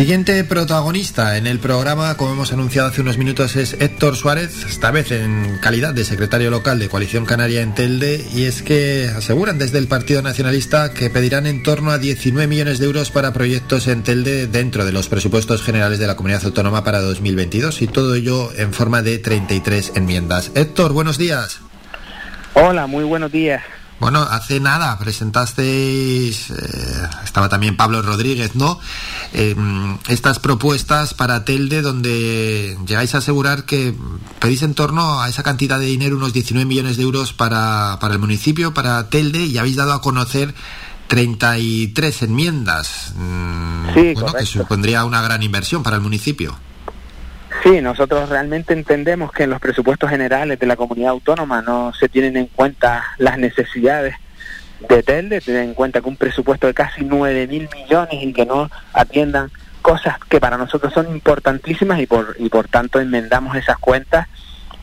Siguiente protagonista en el programa, como hemos anunciado hace unos minutos, es Héctor Suárez, esta vez en calidad de secretario local de Coalición Canaria en Telde, y es que aseguran desde el Partido Nacionalista que pedirán en torno a 19 millones de euros para proyectos en Telde dentro de los presupuestos generales de la Comunidad Autónoma para 2022, y todo ello en forma de 33 enmiendas. Héctor, buenos días. Hola, muy buenos días. Bueno, hace nada presentasteis, eh, estaba también Pablo Rodríguez, ¿no? Eh, estas propuestas para Telde donde llegáis a asegurar que pedís en torno a esa cantidad de dinero, unos 19 millones de euros para, para el municipio, para Telde, y habéis dado a conocer 33 enmiendas, mm, sí, bueno, que supondría una gran inversión para el municipio. Sí, nosotros realmente entendemos que en los presupuestos generales de la comunidad autónoma no se tienen en cuenta las necesidades de Telde, tener en cuenta que un presupuesto de casi 9 mil millones y que no atiendan cosas que para nosotros son importantísimas y por, y por tanto enmendamos esas cuentas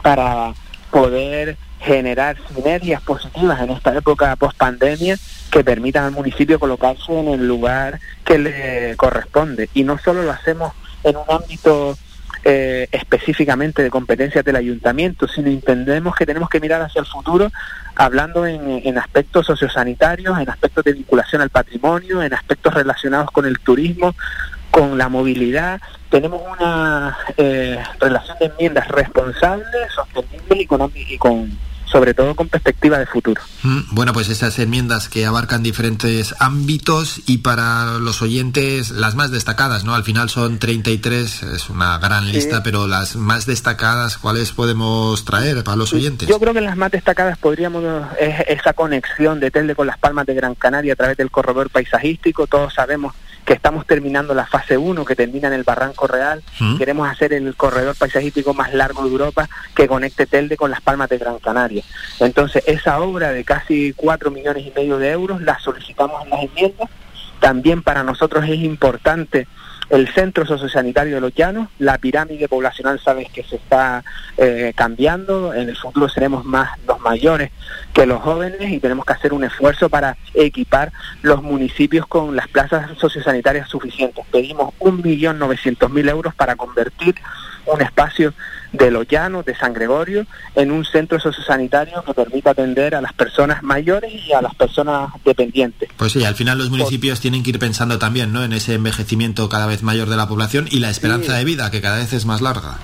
para poder generar sinergias positivas en esta época post pandemia que permitan al municipio colocarse en el lugar que le corresponde. Y no solo lo hacemos en un ámbito eh, específicamente de competencias del ayuntamiento, sino entendemos que tenemos que mirar hacia el futuro hablando en, aspectos sociosanitarios, en aspectos de vinculación al patrimonio, en aspectos relacionados con el turismo, con la movilidad. Tenemos una eh, relación de enmiendas responsable, sostenible y con sobre todo con perspectiva de futuro. Mm, bueno, pues esas enmiendas que abarcan diferentes ámbitos y para los oyentes las más destacadas, ¿no? Al final son 33, es una gran lista, pero las más destacadas, ¿cuáles podemos traer para los oyentes? Yo creo que las más destacadas podríamos, es esa conexión de Telde con las Palmas de Gran Canaria a través del corredor paisajístico, todos sabemos que estamos terminando la fase 1 que termina en el Barranco Real. Mm. Queremos hacer el corredor paisajístico más largo de Europa que conecte Telde con las Palmas de Gran Canaria. Entonces, esa obra de casi 4 millones y medio de euros la solicitamos en las enmiendas. También para nosotros es importante el centro sociosanitario de los llanos, la pirámide poblacional sabes que se está eh, cambiando, en el futuro seremos más los mayores que los jóvenes y tenemos que hacer un esfuerzo para equipar los municipios con las plazas sociosanitarias suficientes. Pedimos un millón novecientos mil euros para convertir un espacio de Los Llanos, de San Gregorio, en un centro sociosanitario que permita atender a las personas mayores y a las personas dependientes. Pues sí, al final los municipios tienen que ir pensando también ¿no? en ese envejecimiento cada vez mayor de la población y la esperanza de vida, que cada vez es más larga.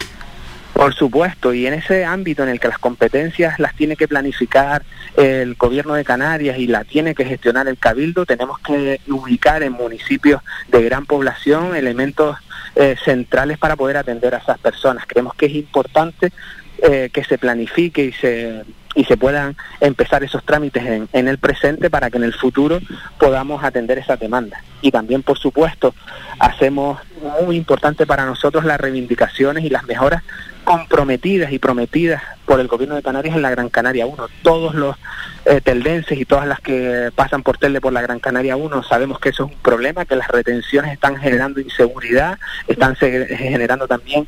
Por supuesto, y en ese ámbito en el que las competencias las tiene que planificar el gobierno de Canarias y la tiene que gestionar el cabildo, tenemos que ubicar en municipios de gran población elementos eh, centrales para poder atender a esas personas. Creemos que es importante eh, que se planifique y se y se puedan empezar esos trámites en, en, el presente para que en el futuro podamos atender esa demanda. Y también, por supuesto, hacemos muy importante para nosotros las reivindicaciones y las mejoras comprometidas y prometidas por el gobierno de Canarias en la Gran Canaria 1. Todos los eh, teldenses y todas las que pasan por Telde por la Gran Canaria 1 sabemos que eso es un problema, que las retenciones están generando inseguridad, están generando también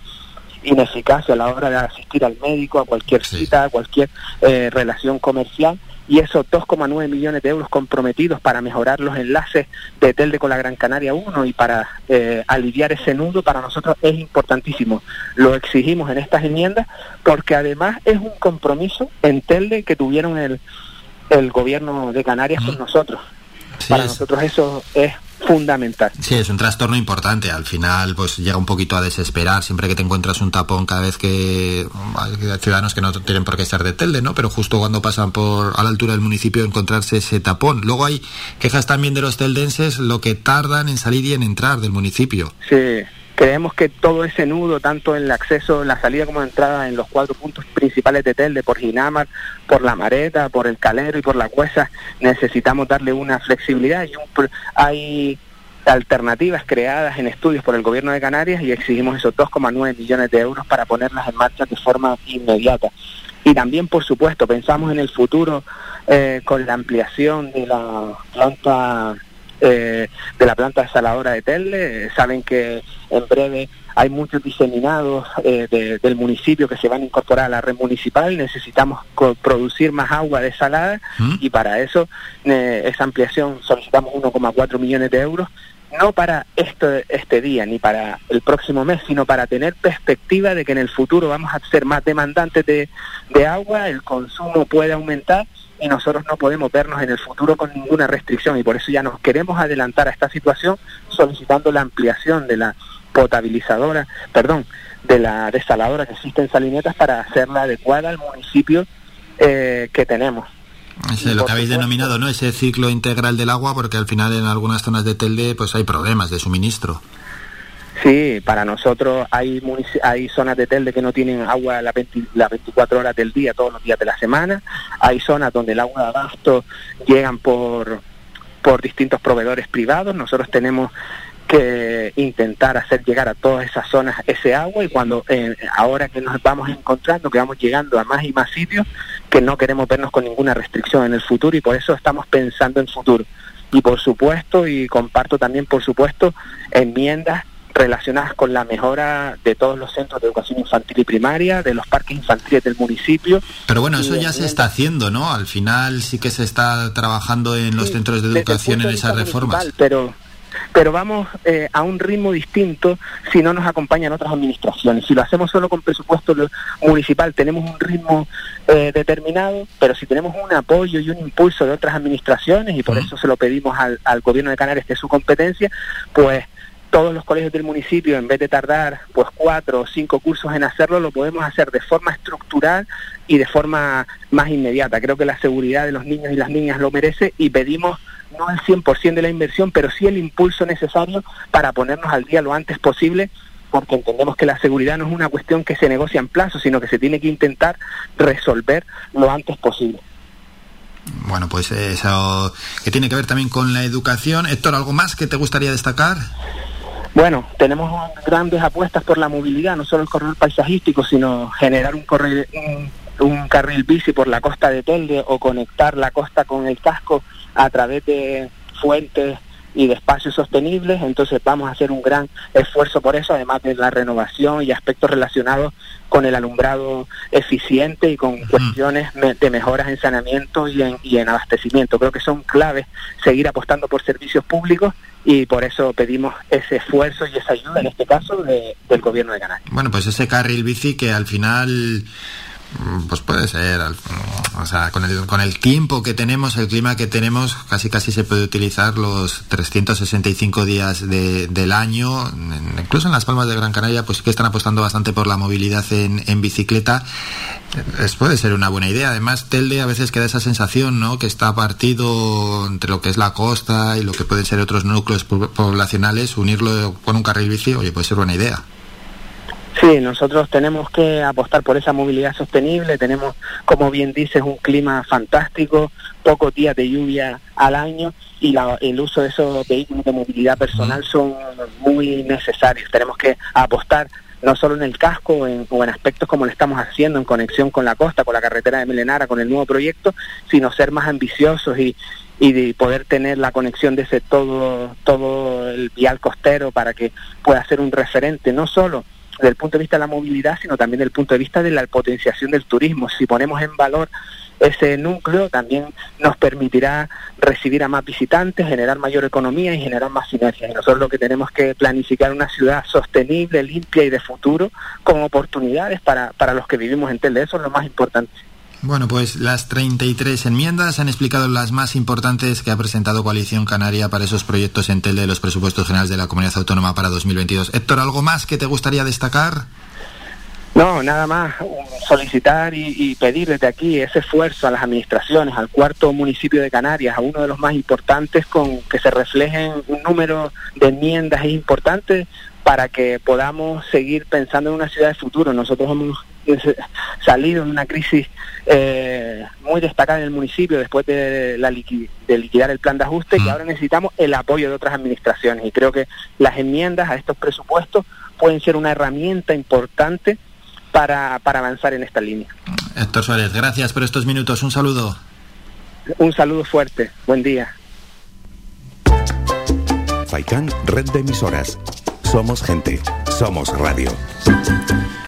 ineficacia a la hora de asistir al médico, a cualquier cita, a cualquier eh, relación comercial y esos 2,9 millones de euros comprometidos para mejorar los enlaces de Telde con la Gran Canaria 1 y para eh, aliviar ese nudo para nosotros es importantísimo. Lo exigimos en estas enmiendas porque además es un compromiso en Telde que tuvieron el, el gobierno de Canarias con nosotros. para nosotros eso es fundamental. Sí, es un trastorno importante. Al final, pues llega un poquito a desesperar siempre que te encuentras un tapón cada vez que hay ciudadanos que no tienen por qué estar de Telde, ¿no? Pero justo cuando pasan por a la altura del municipio encontrarse ese tapón. Luego hay quejas también de los teldenses lo que tardan en salir y en entrar del municipio. Sí. Creemos que todo ese nudo, tanto en el acceso, en la salida como la entrada, en los cuatro puntos principales de Telde, por Ginamar, por la Mareta, por el Calero y por la Cuesa, necesitamos darle una flexibilidad hay alternativas creadas en estudios por el gobierno de Canarias y exigimos esos 2,9 millones de euros para ponerlas en marcha de forma inmediata. Y también, por supuesto, pensamos en el futuro eh, con la ampliación de la planta eh, de la planta desaladora de Telde. saben que en breve hay muchos diseminados eh, del municipio que se van a incorporar a la red municipal. Necesitamos producir más agua desalada ¿Mm? y para eso eh, esa ampliación solicitamos 1,4 millones de euros no para este, este día ni para el próximo mes, sino para tener perspectiva de que en el futuro vamos a ser más demandantes de, de agua, el consumo puede aumentar y nosotros no podemos vernos en el futuro con ninguna restricción y por eso ya nos queremos adelantar a esta situación solicitando la ampliación de la potabilizadora, perdón, de la desaladora que existe en Salinetas para hacerla adecuada al municipio eh, que tenemos. Lo que habéis denominado, ¿no? Ese ciclo integral del agua, porque al final en algunas zonas de Telde pues hay problemas de suministro. Sí, para nosotros hay hay zonas de Telde que no tienen agua las 24 horas del día, todos los días de la semana. Hay zonas donde el agua de abasto llegan por, por distintos proveedores privados. Nosotros tenemos que intentar hacer llegar a todas esas zonas ese agua y cuando eh, ahora que nos vamos encontrando, que vamos llegando a más y más sitios, que no queremos vernos con ninguna restricción en el futuro y por eso estamos pensando en futuro. Y por supuesto, y comparto también por supuesto, enmiendas relacionadas con la mejora de todos los centros de educación infantil y primaria, de los parques infantiles del municipio. Pero bueno, eso ya se está haciendo, ¿no? Al final sí que se está trabajando en los centros de educación en esas reformas. Pero pero vamos eh, a un ritmo distinto si no nos acompañan otras administraciones. Si lo hacemos solo con presupuesto municipal tenemos un ritmo eh, determinado, pero si tenemos un apoyo y un impulso de otras administraciones, y por eso se lo pedimos al, al gobierno de Canarias, que es su competencia, pues todos los colegios del municipio, en vez de tardar pues cuatro o cinco cursos en hacerlo, lo podemos hacer de forma estructural y de forma más inmediata. Creo que la seguridad de los niños y las niñas lo merece y pedimos no el 100% de la inversión, pero sí el impulso necesario para ponernos al día lo antes posible porque entendemos que la seguridad no es una cuestión que se negocia en plazo, sino que se tiene que intentar resolver lo antes posible. Bueno, pues eso que tiene que ver también con la educación. Héctor, ¿algo más que te gustaría destacar? Bueno, tenemos grandes apuestas por la movilidad, no solo el corredor paisajístico, sino generar un, corredor, un carril bici por la costa de Telde o conectar la costa con el casco a través de fuentes y de espacios sostenibles, entonces vamos a hacer un gran esfuerzo por eso, además de la renovación y aspectos relacionados con el alumbrado eficiente y con cuestiones de mejoras en saneamiento y en, y en abastecimiento. Creo que son claves seguir apostando por servicios públicos y por eso pedimos ese esfuerzo y esa ayuda, en este caso, del gobierno de Canarias. Bueno, pues ese carril bici que al final pues puede ser, o sea, con el, con el tiempo que tenemos, el clima que tenemos, casi casi se puede utilizar los 365 días de, del año, incluso en las Palmas de Gran Canaria, pues que están apostando bastante por la movilidad en, en bicicleta, es, puede ser una buena idea. Además, Telde a veces queda esa sensación, ¿no?, que está partido entre lo que es la costa y lo que pueden ser otros núcleos poblacionales, unirlo con un carril bici, oye, puede ser buena idea. Sí, nosotros tenemos que apostar por esa movilidad sostenible, tenemos, como bien dices, un clima fantástico, pocos días de lluvia al año y el uso de esos vehículos de movilidad personal son muy necesarios. Tenemos que apostar no solo en el casco o en aspectos como lo estamos haciendo en conexión con la costa, con la carretera de Melenara, con el nuevo proyecto, sino ser más ambiciosos y, y de poder tener la conexión de ese todo, todo el vial costero para que pueda ser un referente, no solo desde el punto de vista de la movilidad, sino también desde el punto de vista de la potenciación del turismo. Si ponemos en valor ese núcleo, también nos permitirá recibir a más visitantes, generar mayor economía y generar más sinergias. Y nosotros lo que tenemos que planificar una ciudad sostenible, limpia y de futuro, con oportunidades para, para los que vivimos en Telde. Eso es lo más importante. Bueno, pues las 33 enmiendas han explicado las más importantes que ha presentado Coalición Canaria para esos proyectos en TEL de los presupuestos generales de la Comunidad Autónoma para 2022. Héctor, ¿algo más que te gustaría destacar? No, nada más solicitar y, pedir desde aquí ese esfuerzo a las administraciones, al cuarto municipio de Canarias, a uno de los más importantes, con que se reflejen un número de enmiendas importantes para que podamos seguir pensando en una ciudad de futuro. Nosotros hemos salido de una crisis eh, muy destacada en el municipio después de, la de liquidar el plan de ajuste y mm. ahora necesitamos el apoyo de otras administraciones y creo que las enmiendas a estos presupuestos pueden ser una herramienta importante para, para avanzar en esta línea. Héctor Suárez, gracias por estos minutos. Un saludo. Un saludo fuerte. Buen día. Faikan, red de emisoras. Somos gente, somos radio.